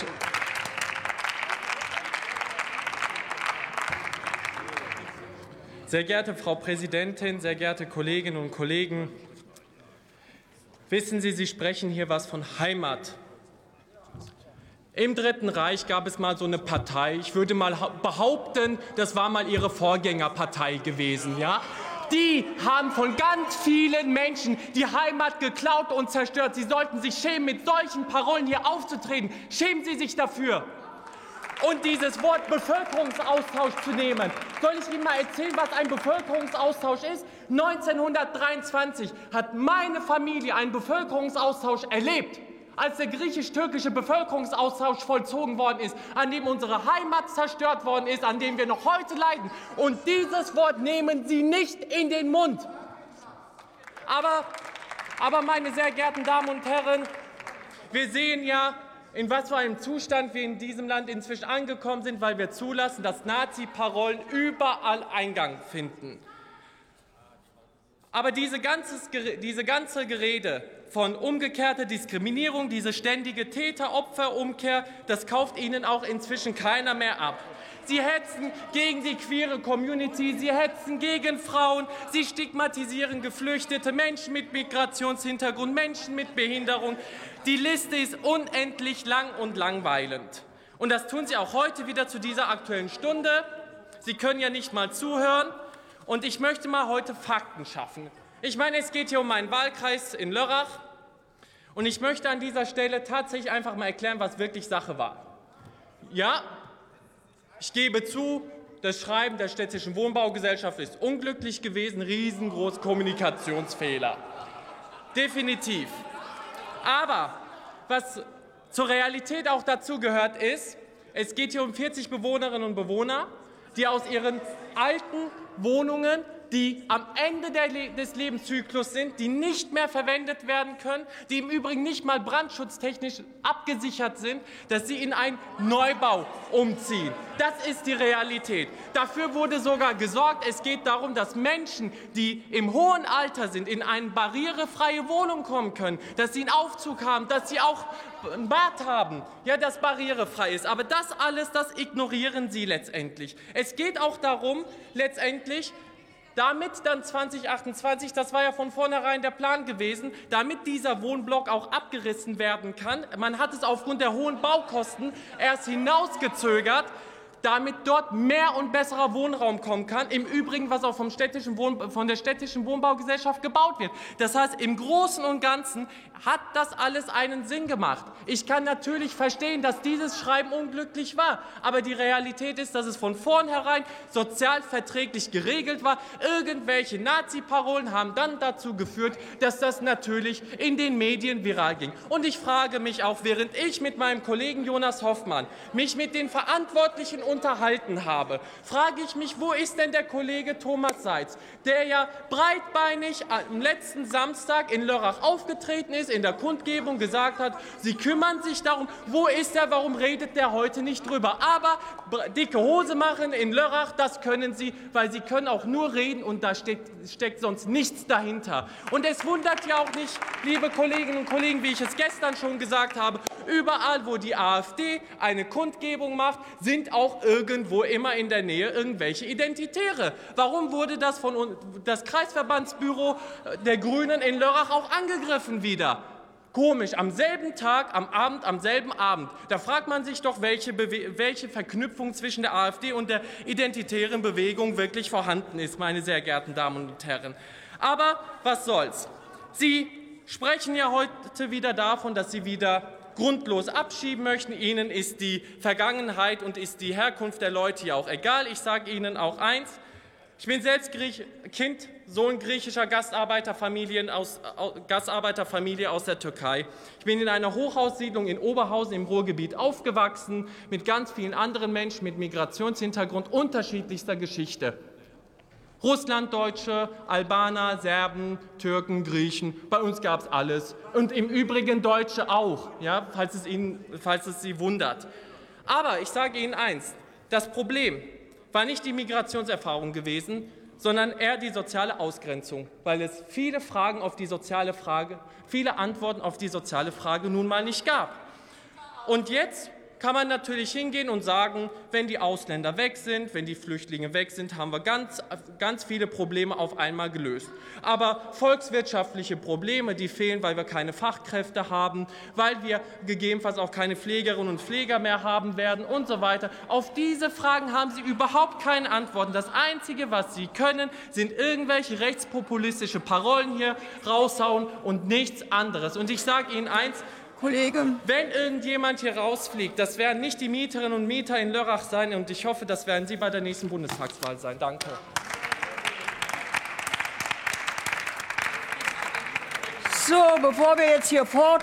dazu. Sehr geehrte Frau Präsidentin, sehr geehrte Kolleginnen und Kollegen, wissen Sie, Sie sprechen hier was von Heimat. Im Dritten Reich gab es mal so eine Partei. Ich würde mal behaupten, das war mal Ihre Vorgängerpartei gewesen, ja? Die haben von ganz vielen Menschen die Heimat geklaut und zerstört. Sie sollten sich schämen, mit solchen Parolen hier aufzutreten. Schämen Sie sich dafür. Und dieses Wort Bevölkerungsaustausch zu nehmen. Soll ich Ihnen mal erzählen, was ein Bevölkerungsaustausch ist? 1923 hat meine Familie einen Bevölkerungsaustausch erlebt als der griechisch-türkische Bevölkerungsaustausch vollzogen worden ist, an dem unsere Heimat zerstört worden ist, an dem wir noch heute leiden. Und dieses Wort nehmen Sie nicht in den Mund. Aber, aber meine sehr geehrten Damen und Herren, wir sehen ja, in was für einem Zustand wir in diesem Land inzwischen angekommen sind, weil wir zulassen, dass Nazi-Parolen überall Eingang finden. Aber diese, ganzes, diese ganze Gerede von umgekehrter Diskriminierung, diese ständige Täter-Opfer-Umkehr, das kauft Ihnen auch inzwischen keiner mehr ab. Sie hetzen gegen die queere Community, sie hetzen gegen Frauen, sie stigmatisieren Geflüchtete, Menschen mit Migrationshintergrund, Menschen mit Behinderung. Die Liste ist unendlich lang und langweilend. Und das tun Sie auch heute wieder zu dieser aktuellen Stunde. Sie können ja nicht mal zuhören. Und ich möchte mal heute Fakten schaffen. Ich meine, es geht hier um meinen Wahlkreis in Lörrach. Und ich möchte an dieser Stelle tatsächlich einfach mal erklären, was wirklich Sache war. Ja, ich gebe zu, das Schreiben der städtischen Wohnbaugesellschaft ist unglücklich gewesen, riesengroß Kommunikationsfehler. Definitiv. Aber was zur Realität auch dazu gehört ist, es geht hier um 40 Bewohnerinnen und Bewohner, die aus ihren alten Wohnungen die am Ende Le des Lebenszyklus sind, die nicht mehr verwendet werden können, die im Übrigen nicht mal brandschutztechnisch abgesichert sind, dass sie in einen Neubau umziehen. Das ist die Realität. Dafür wurde sogar gesorgt. Es geht darum, dass Menschen, die im hohen Alter sind, in eine barrierefreie Wohnung kommen können, dass sie einen Aufzug haben, dass sie auch ein Bad haben, ja, das barrierefrei ist. Aber das alles, das ignorieren sie letztendlich. Es geht auch darum, letztendlich, damit dann 2028, das war ja von vornherein der Plan gewesen, damit dieser Wohnblock auch abgerissen werden kann. Man hat es aufgrund der hohen Baukosten erst hinausgezögert, damit dort mehr und besserer Wohnraum kommen kann. Im Übrigen, was auch vom städtischen Wohn von der städtischen Wohnbaugesellschaft gebaut wird. Das heißt, im Großen und Ganzen hat das alles einen Sinn gemacht. Ich kann natürlich verstehen, dass dieses Schreiben unglücklich war, aber die Realität ist, dass es von vornherein sozial verträglich geregelt war. Irgendwelche Nazi-Parolen haben dann dazu geführt, dass das natürlich in den Medien viral ging. Und ich frage mich auch, während ich mit meinem Kollegen Jonas Hoffmann mich mit den Verantwortlichen unterhalten habe, frage ich mich, wo ist denn der Kollege Thomas Seitz, der ja breitbeinig am letzten Samstag in Lörrach aufgetreten ist, in der Kundgebung gesagt hat, sie kümmern sich darum. Wo ist er? Warum redet der heute nicht drüber? Aber dicke Hose machen in Lörrach, das können sie, weil sie können auch nur reden und da steckt, steckt sonst nichts dahinter. Und es wundert ja auch nicht, liebe Kolleginnen und Kollegen, wie ich es gestern schon gesagt habe, überall, wo die AfD eine Kundgebung macht, sind auch irgendwo immer in der Nähe irgendwelche Identitäre. Warum wurde das von das Kreisverbandsbüro der Grünen in Lörrach auch angegriffen wieder? Komisch, am selben Tag, am Abend, am selben Abend. Da fragt man sich doch, welche, welche Verknüpfung zwischen der AfD und der identitären Bewegung wirklich vorhanden ist, meine sehr geehrten Damen und Herren. Aber was soll's? Sie sprechen ja heute wieder davon, dass Sie wieder grundlos abschieben möchten. Ihnen ist die Vergangenheit und ist die Herkunft der Leute ja auch egal. Ich sage Ihnen auch eins. Ich bin selbst Griech, Kind, Sohn griechischer Gastarbeiterfamilien aus, Gastarbeiterfamilie aus der Türkei. Ich bin in einer Hochhaussiedlung in Oberhausen im Ruhrgebiet aufgewachsen, mit ganz vielen anderen Menschen mit Migrationshintergrund unterschiedlichster Geschichte. Russlanddeutsche, Albaner, Serben, Türken, Griechen, bei uns gab es alles. Und im Übrigen Deutsche auch, ja, falls, es Ihnen, falls es Sie wundert. Aber ich sage Ihnen eins, das Problem war nicht die Migrationserfahrung gewesen, sondern eher die soziale Ausgrenzung, weil es viele Fragen auf die soziale Frage, viele Antworten auf die soziale Frage nun mal nicht gab. Und jetzt kann man natürlich hingehen und sagen, wenn die Ausländer weg sind, wenn die Flüchtlinge weg sind, haben wir ganz, ganz viele Probleme auf einmal gelöst. Aber volkswirtschaftliche Probleme, die fehlen, weil wir keine Fachkräfte haben, weil wir gegebenenfalls auch keine Pflegerinnen und Pfleger mehr haben werden und so weiter. Auf diese Fragen haben Sie überhaupt keine Antworten. Das Einzige, was Sie können, sind irgendwelche rechtspopulistische Parolen hier raushauen und nichts anderes. Und ich sage Ihnen eins, Kollege. wenn irgendjemand hier rausfliegt, das werden nicht die Mieterinnen und Mieter in Lörrach sein und ich hoffe, das werden Sie bei der nächsten Bundestagswahl sein. Danke. So, bevor wir jetzt hier fortfahren.